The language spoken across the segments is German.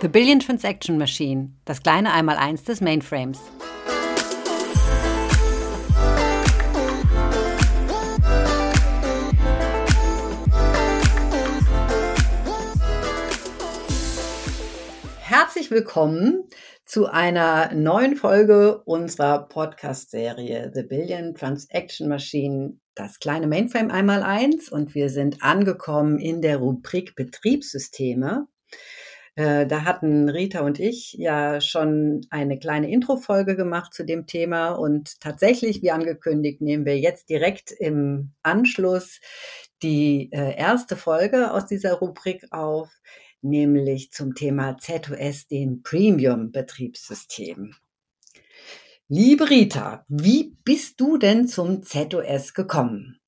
The Billion Transaction Machine, das kleine Einmaleins des Mainframes. Herzlich willkommen zu einer neuen Folge unserer Podcast-Serie The Billion Transaction Machine, das kleine Mainframe einmal eins. Und wir sind angekommen in der Rubrik Betriebssysteme. Äh, da hatten Rita und ich ja schon eine kleine Intro-Folge gemacht zu dem Thema und tatsächlich, wie angekündigt, nehmen wir jetzt direkt im Anschluss die äh, erste Folge aus dieser Rubrik auf, nämlich zum Thema ZOS, dem Premium-Betriebssystem. Liebe Rita, wie bist du denn zum ZOS gekommen?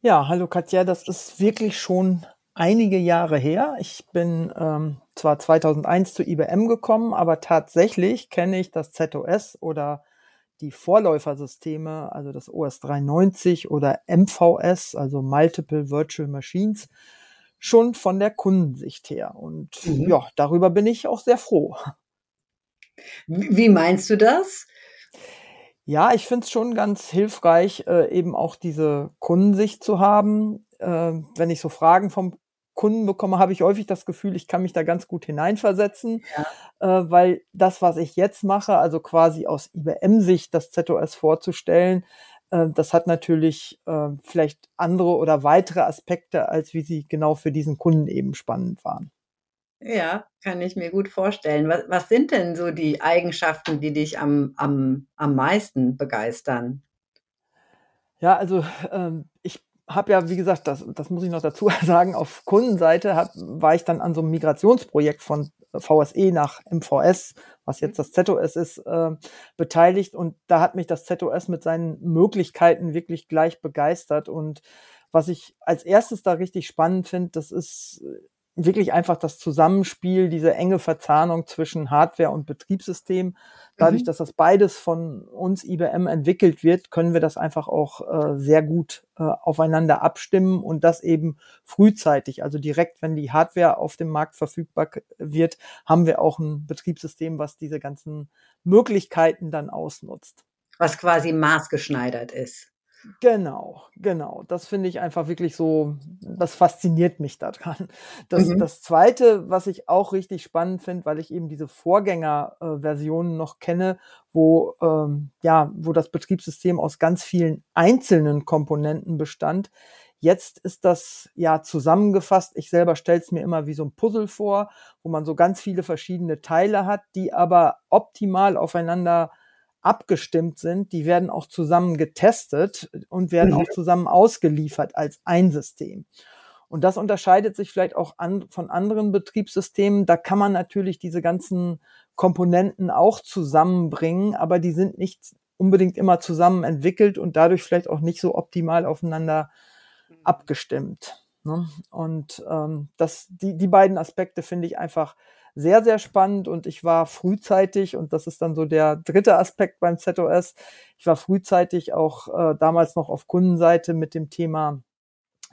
Ja, hallo Katja, das ist wirklich schon einige Jahre her. Ich bin ähm, zwar 2001 zu IBM gekommen, aber tatsächlich kenne ich das ZOS oder die Vorläufersysteme, also das OS 390 oder MVS, also Multiple Virtual Machines, schon von der Kundensicht her. Und mhm. ja, darüber bin ich auch sehr froh. Wie meinst du das? Ja, ich finde es schon ganz hilfreich, äh, eben auch diese Kundensicht zu haben. Äh, wenn ich so Fragen vom Kunden bekomme, habe ich häufig das Gefühl, ich kann mich da ganz gut hineinversetzen, ja. äh, weil das, was ich jetzt mache, also quasi aus IBM-Sicht das ZOS vorzustellen, äh, das hat natürlich äh, vielleicht andere oder weitere Aspekte, als wie sie genau für diesen Kunden eben spannend waren. Ja, kann ich mir gut vorstellen. Was, was sind denn so die Eigenschaften, die dich am, am, am meisten begeistern? Ja, also ähm, ich habe ja, wie gesagt, das, das muss ich noch dazu sagen, auf Kundenseite hab, war ich dann an so einem Migrationsprojekt von VSE nach MVS, was jetzt das ZOS ist, äh, beteiligt. Und da hat mich das ZOS mit seinen Möglichkeiten wirklich gleich begeistert. Und was ich als erstes da richtig spannend finde, das ist wirklich einfach das Zusammenspiel, diese enge Verzahnung zwischen Hardware und Betriebssystem. Dadurch, mhm. dass das beides von uns IBM entwickelt wird, können wir das einfach auch äh, sehr gut äh, aufeinander abstimmen und das eben frühzeitig. Also direkt, wenn die Hardware auf dem Markt verfügbar wird, haben wir auch ein Betriebssystem, was diese ganzen Möglichkeiten dann ausnutzt. Was quasi maßgeschneidert ist. Genau, genau. Das finde ich einfach wirklich so, das fasziniert mich daran. Das, mhm. das zweite, was ich auch richtig spannend finde, weil ich eben diese Vorgängerversionen äh, noch kenne, wo, ähm, ja, wo das Betriebssystem aus ganz vielen einzelnen Komponenten bestand. Jetzt ist das ja zusammengefasst. Ich selber stelle es mir immer wie so ein Puzzle vor, wo man so ganz viele verschiedene Teile hat, die aber optimal aufeinander abgestimmt sind, die werden auch zusammen getestet und werden mhm. auch zusammen ausgeliefert als ein System. Und das unterscheidet sich vielleicht auch an, von anderen Betriebssystemen. Da kann man natürlich diese ganzen Komponenten auch zusammenbringen, aber die sind nicht unbedingt immer zusammen entwickelt und dadurch vielleicht auch nicht so optimal aufeinander mhm. abgestimmt. Ne? Und ähm, das, die, die beiden Aspekte finde ich einfach sehr, sehr spannend und ich war frühzeitig, und das ist dann so der dritte Aspekt beim ZOS, ich war frühzeitig auch äh, damals noch auf Kundenseite mit dem Thema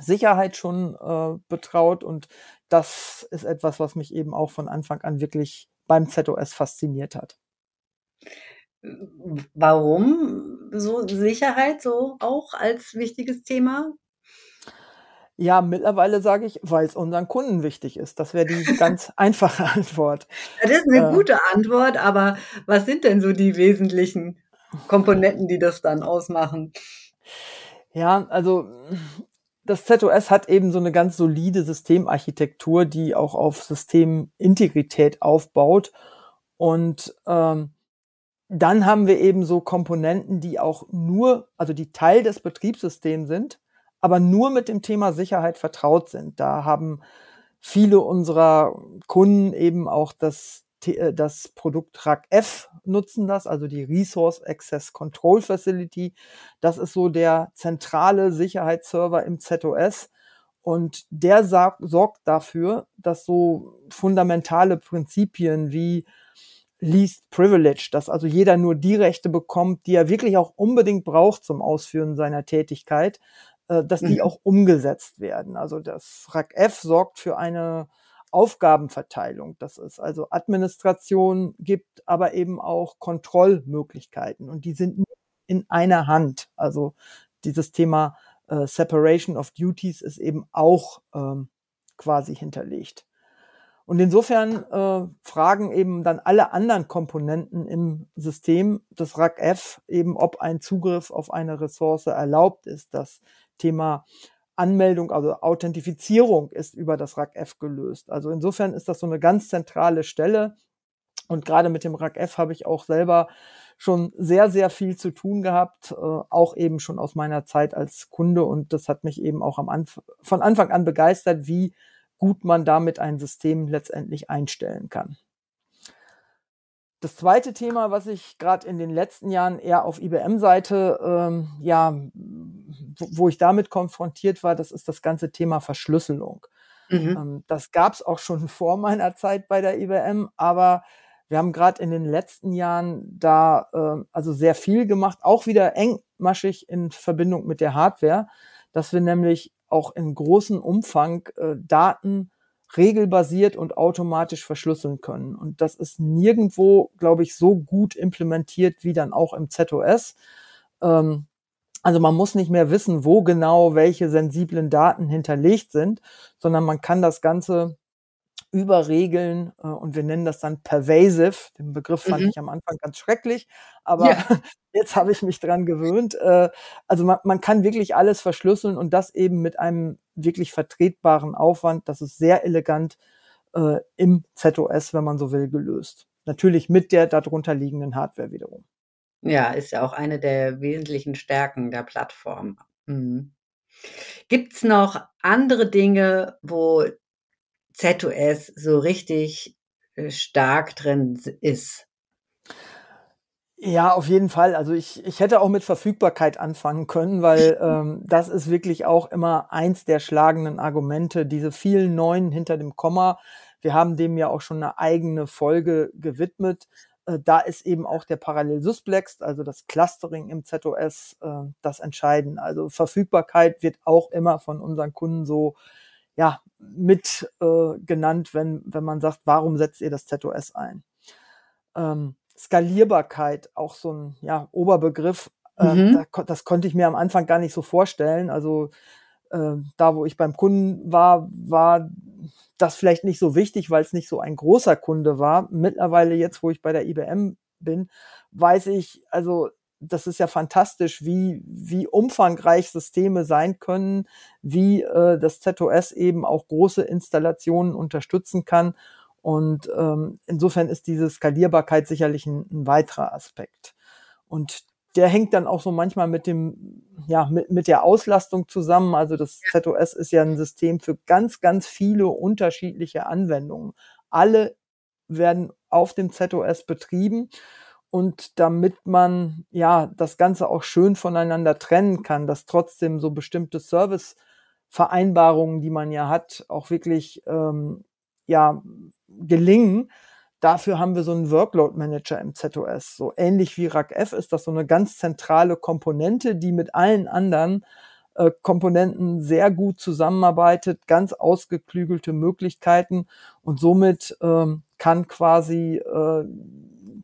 Sicherheit schon äh, betraut und das ist etwas, was mich eben auch von Anfang an wirklich beim ZOS fasziniert hat. Warum so Sicherheit so auch als wichtiges Thema? Ja, mittlerweile sage ich, weil es unseren Kunden wichtig ist. Das wäre die ganz einfache Antwort. Das ist eine äh, gute Antwort, aber was sind denn so die wesentlichen Komponenten, die das dann ausmachen? Ja, also das ZOS hat eben so eine ganz solide Systemarchitektur, die auch auf Systemintegrität aufbaut. Und ähm, dann haben wir eben so Komponenten, die auch nur, also die Teil des Betriebssystems sind aber nur mit dem Thema Sicherheit vertraut sind. Da haben viele unserer Kunden eben auch das, äh, das Produkt RAC-F nutzen das, also die Resource Access Control Facility. Das ist so der zentrale Sicherheitsserver im ZOS. Und der sorgt dafür, dass so fundamentale Prinzipien wie least privilege, dass also jeder nur die Rechte bekommt, die er wirklich auch unbedingt braucht zum Ausführen seiner Tätigkeit, äh, dass die mhm. auch umgesetzt werden. Also das RAC-F sorgt für eine Aufgabenverteilung, dass es also Administration gibt, aber eben auch Kontrollmöglichkeiten. Und die sind in einer Hand. Also dieses Thema äh, Separation of Duties ist eben auch ähm, quasi hinterlegt. Und insofern äh, fragen eben dann alle anderen Komponenten im System des RAC-F eben, ob ein Zugriff auf eine Ressource erlaubt ist. Das Thema Anmeldung, also Authentifizierung ist über das RAC-F gelöst. Also insofern ist das so eine ganz zentrale Stelle. Und gerade mit dem RAC-F habe ich auch selber schon sehr, sehr viel zu tun gehabt, äh, auch eben schon aus meiner Zeit als Kunde. Und das hat mich eben auch am Anf von Anfang an begeistert, wie gut man damit ein System letztendlich einstellen kann. Das zweite Thema, was ich gerade in den letzten Jahren eher auf IBM-Seite, ähm, ja, wo, ich damit konfrontiert war, das ist das ganze Thema Verschlüsselung. Mhm. Ähm, das gab es auch schon vor meiner Zeit bei der IBM, aber wir haben gerade in den letzten Jahren da äh, also sehr viel gemacht, auch wieder engmaschig in Verbindung mit der Hardware, dass wir nämlich auch in großem Umfang äh, Daten regelbasiert und automatisch verschlüsseln können. Und das ist nirgendwo, glaube ich, so gut implementiert wie dann auch im ZOS. Ähm, also man muss nicht mehr wissen, wo genau welche sensiblen Daten hinterlegt sind, sondern man kann das Ganze über Regeln äh, und wir nennen das dann pervasive. Den Begriff fand mhm. ich am Anfang ganz schrecklich, aber ja. jetzt habe ich mich dran gewöhnt. Äh, also man, man kann wirklich alles verschlüsseln und das eben mit einem wirklich vertretbaren Aufwand. Das ist sehr elegant äh, im ZOS, wenn man so will, gelöst. Natürlich mit der darunter liegenden Hardware wiederum. Ja, ist ja auch eine der wesentlichen Stärken der Plattform. Mhm. Gibt es noch andere Dinge, wo ZOS so richtig äh, stark drin ist. Ja, auf jeden Fall. Also ich, ich hätte auch mit Verfügbarkeit anfangen können, weil ähm, das ist wirklich auch immer eins der schlagenden Argumente, diese vielen Neuen hinter dem Komma. Wir haben dem ja auch schon eine eigene Folge gewidmet. Äh, da ist eben auch der Parallel-Sysplex, also das Clustering im ZOS, äh, das Entscheidende. Also Verfügbarkeit wird auch immer von unseren Kunden so ja, mit äh, genannt, wenn, wenn man sagt, warum setzt ihr das ZOS ein? Ähm, Skalierbarkeit, auch so ein ja, Oberbegriff, äh, mhm. da, das konnte ich mir am Anfang gar nicht so vorstellen. Also äh, da, wo ich beim Kunden war, war das vielleicht nicht so wichtig, weil es nicht so ein großer Kunde war. Mittlerweile jetzt, wo ich bei der IBM bin, weiß ich, also das ist ja fantastisch, wie, wie umfangreich Systeme sein können, wie äh, das ZOS eben auch große Installationen unterstützen kann. Und ähm, insofern ist diese Skalierbarkeit sicherlich ein, ein weiterer Aspekt. Und der hängt dann auch so manchmal mit dem, ja, mit, mit der Auslastung zusammen. Also das ZOS ist ja ein System für ganz, ganz viele unterschiedliche Anwendungen. Alle werden auf dem ZOS betrieben. Und damit man ja das Ganze auch schön voneinander trennen kann, dass trotzdem so bestimmte Servicevereinbarungen, die man ja hat, auch wirklich ähm, ja gelingen. Dafür haben wir so einen Workload Manager im ZOS. So ähnlich wie RACF ist das so eine ganz zentrale Komponente, die mit allen anderen äh, Komponenten sehr gut zusammenarbeitet, ganz ausgeklügelte Möglichkeiten und somit ähm, kann quasi äh,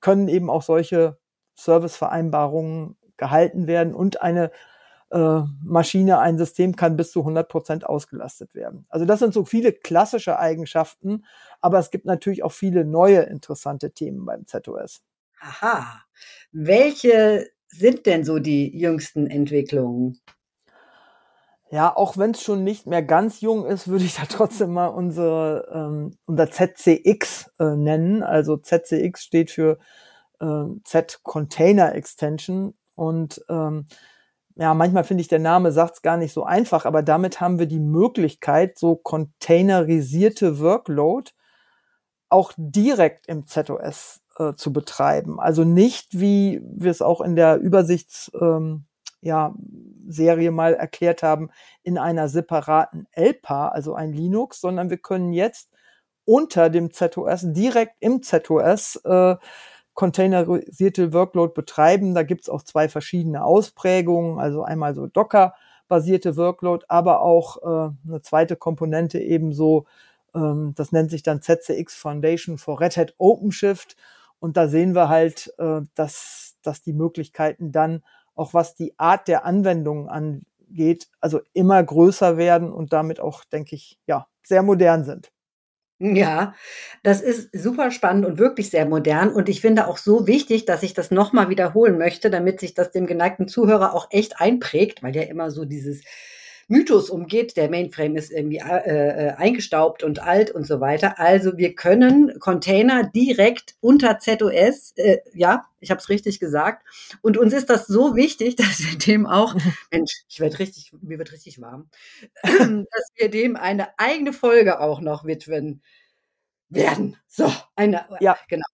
können eben auch solche Servicevereinbarungen gehalten werden und eine äh, Maschine, ein System kann bis zu 100 Prozent ausgelastet werden. Also das sind so viele klassische Eigenschaften, aber es gibt natürlich auch viele neue interessante Themen beim ZOS. Aha. Welche sind denn so die jüngsten Entwicklungen? Ja, auch wenn es schon nicht mehr ganz jung ist, würde ich da trotzdem mal unsere, ähm, unser ZCX äh, nennen. Also ZCX steht für äh, Z Container Extension und ähm, ja, manchmal finde ich, der Name sagt es gar nicht so einfach, aber damit haben wir die Möglichkeit, so containerisierte Workload auch direkt im ZOS äh, zu betreiben. Also nicht, wie wir es auch in der Übersichts, ähm, ja, Serie mal erklärt haben, in einer separaten LPA, also ein Linux, sondern wir können jetzt unter dem ZOS direkt im ZOS äh, containerisierte Workload betreiben. Da gibt's auch zwei verschiedene Ausprägungen, also einmal so Docker-basierte Workload, aber auch äh, eine zweite Komponente ebenso Ähm, das nennt sich dann ZCX Foundation for Red Hat OpenShift. Und da sehen wir halt, äh, dass, dass die Möglichkeiten dann, auch was die Art der Anwendungen angeht, also immer größer werden und damit auch, denke ich, ja, sehr modern sind. Ja, das ist super spannend und wirklich sehr modern. Und ich finde auch so wichtig, dass ich das nochmal wiederholen möchte, damit sich das dem geneigten Zuhörer auch echt einprägt, weil ja immer so dieses Mythos umgeht, der Mainframe ist irgendwie äh, äh eingestaubt und alt und so weiter. Also wir können Container direkt unter ZOS, äh, ja, ich habe es richtig gesagt. Und uns ist das so wichtig, dass wir dem auch, Mensch, ich werde richtig, mir wird richtig warm, dass wir dem eine eigene Folge auch noch widmen werden. So, eine, ja, genau.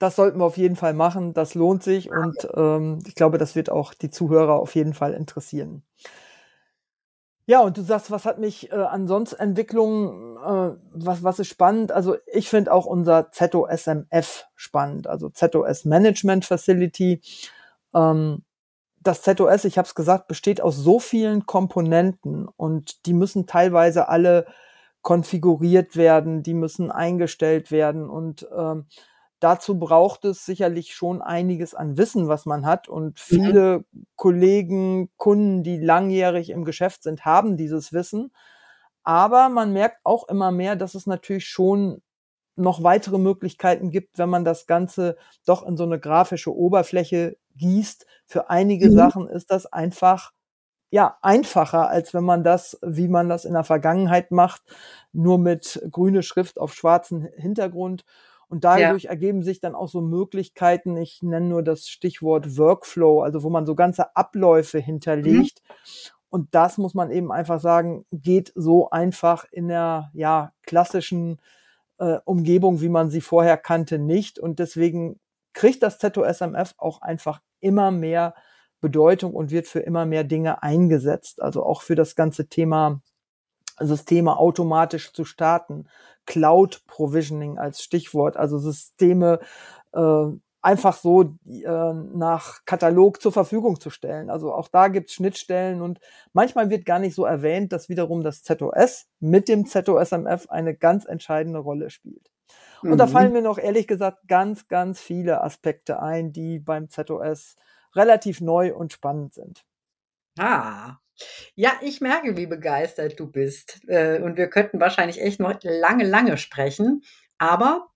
Das sollten wir auf jeden Fall machen. Das lohnt sich und ähm, ich glaube, das wird auch die Zuhörer auf jeden Fall interessieren. Ja, und du sagst, was hat mich äh, ansonsten Entwicklungen, äh, was, was ist spannend? Also ich finde auch unser ZOSMF spannend, also ZOS Management Facility. Ähm, das ZOS, ich habe es gesagt, besteht aus so vielen Komponenten und die müssen teilweise alle konfiguriert werden, die müssen eingestellt werden und ähm, dazu braucht es sicherlich schon einiges an Wissen, was man hat. Und mhm. viele mhm. Kollegen, Kunden, die langjährig im Geschäft sind, haben dieses Wissen. Aber man merkt auch immer mehr, dass es natürlich schon noch weitere Möglichkeiten gibt, wenn man das Ganze doch in so eine grafische Oberfläche gießt. Für einige mhm. Sachen ist das einfach ja einfacher, als wenn man das, wie man das in der Vergangenheit macht, nur mit grüne Schrift auf schwarzen Hintergrund. Und dadurch ja. ergeben sich dann auch so Möglichkeiten, ich nenne nur das Stichwort Workflow, also wo man so ganze Abläufe hinterlegt. Mhm. Und das muss man eben einfach sagen, geht so einfach in der ja, klassischen äh, Umgebung, wie man sie vorher kannte, nicht. Und deswegen kriegt das ZOSMF auch einfach immer mehr Bedeutung und wird für immer mehr Dinge eingesetzt. Also auch für das ganze Thema Systeme automatisch zu starten. Cloud Provisioning als Stichwort, also Systeme äh, einfach so äh, nach Katalog zur Verfügung zu stellen. Also auch da gibt's Schnittstellen und manchmal wird gar nicht so erwähnt, dass wiederum das ZOS mit dem ZOSMF eine ganz entscheidende Rolle spielt. Und mhm. da fallen mir noch ehrlich gesagt ganz, ganz viele Aspekte ein, die beim ZOS relativ neu und spannend sind. Ah, ja, ich merke, wie begeistert du bist. Äh, und wir könnten wahrscheinlich echt noch lange, lange sprechen. Aber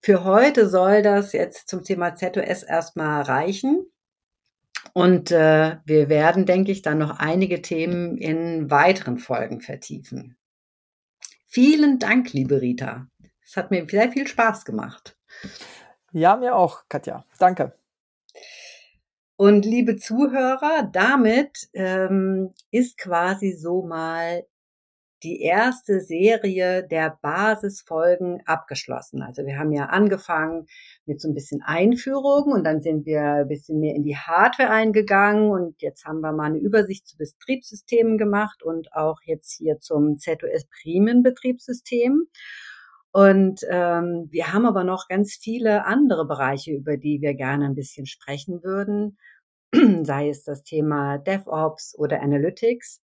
für heute soll das jetzt zum Thema ZOS erstmal reichen. Und äh, wir werden, denke ich, dann noch einige Themen in weiteren Folgen vertiefen. Vielen Dank, liebe Rita. Es hat mir sehr viel Spaß gemacht. Ja, mir auch, Katja. Danke. Und liebe Zuhörer, damit ähm, ist quasi so mal die erste Serie der Basisfolgen abgeschlossen. Also wir haben ja angefangen mit so ein bisschen Einführung und dann sind wir ein bisschen mehr in die Hardware eingegangen und jetzt haben wir mal eine Übersicht zu Betriebssystemen gemacht und auch jetzt hier zum ZOS Primen Betriebssystem. Und ähm, wir haben aber noch ganz viele andere Bereiche, über die wir gerne ein bisschen sprechen würden, sei es das Thema DevOps oder Analytics.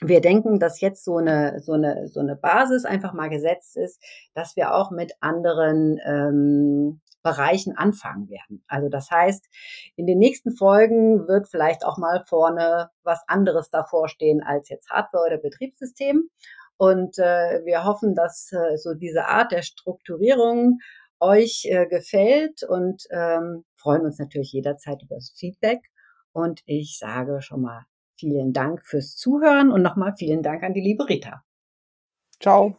Wir denken, dass jetzt so eine, so eine, so eine Basis einfach mal gesetzt ist, dass wir auch mit anderen ähm, Bereichen anfangen werden. Also das heißt, in den nächsten Folgen wird vielleicht auch mal vorne was anderes davor stehen als jetzt Hardware oder Betriebssystem. Und äh, wir hoffen, dass äh, so diese Art der Strukturierung euch äh, gefällt und ähm, freuen uns natürlich jederzeit über das Feedback. Und ich sage schon mal vielen Dank fürs Zuhören und nochmal vielen Dank an die liebe Rita. Ciao.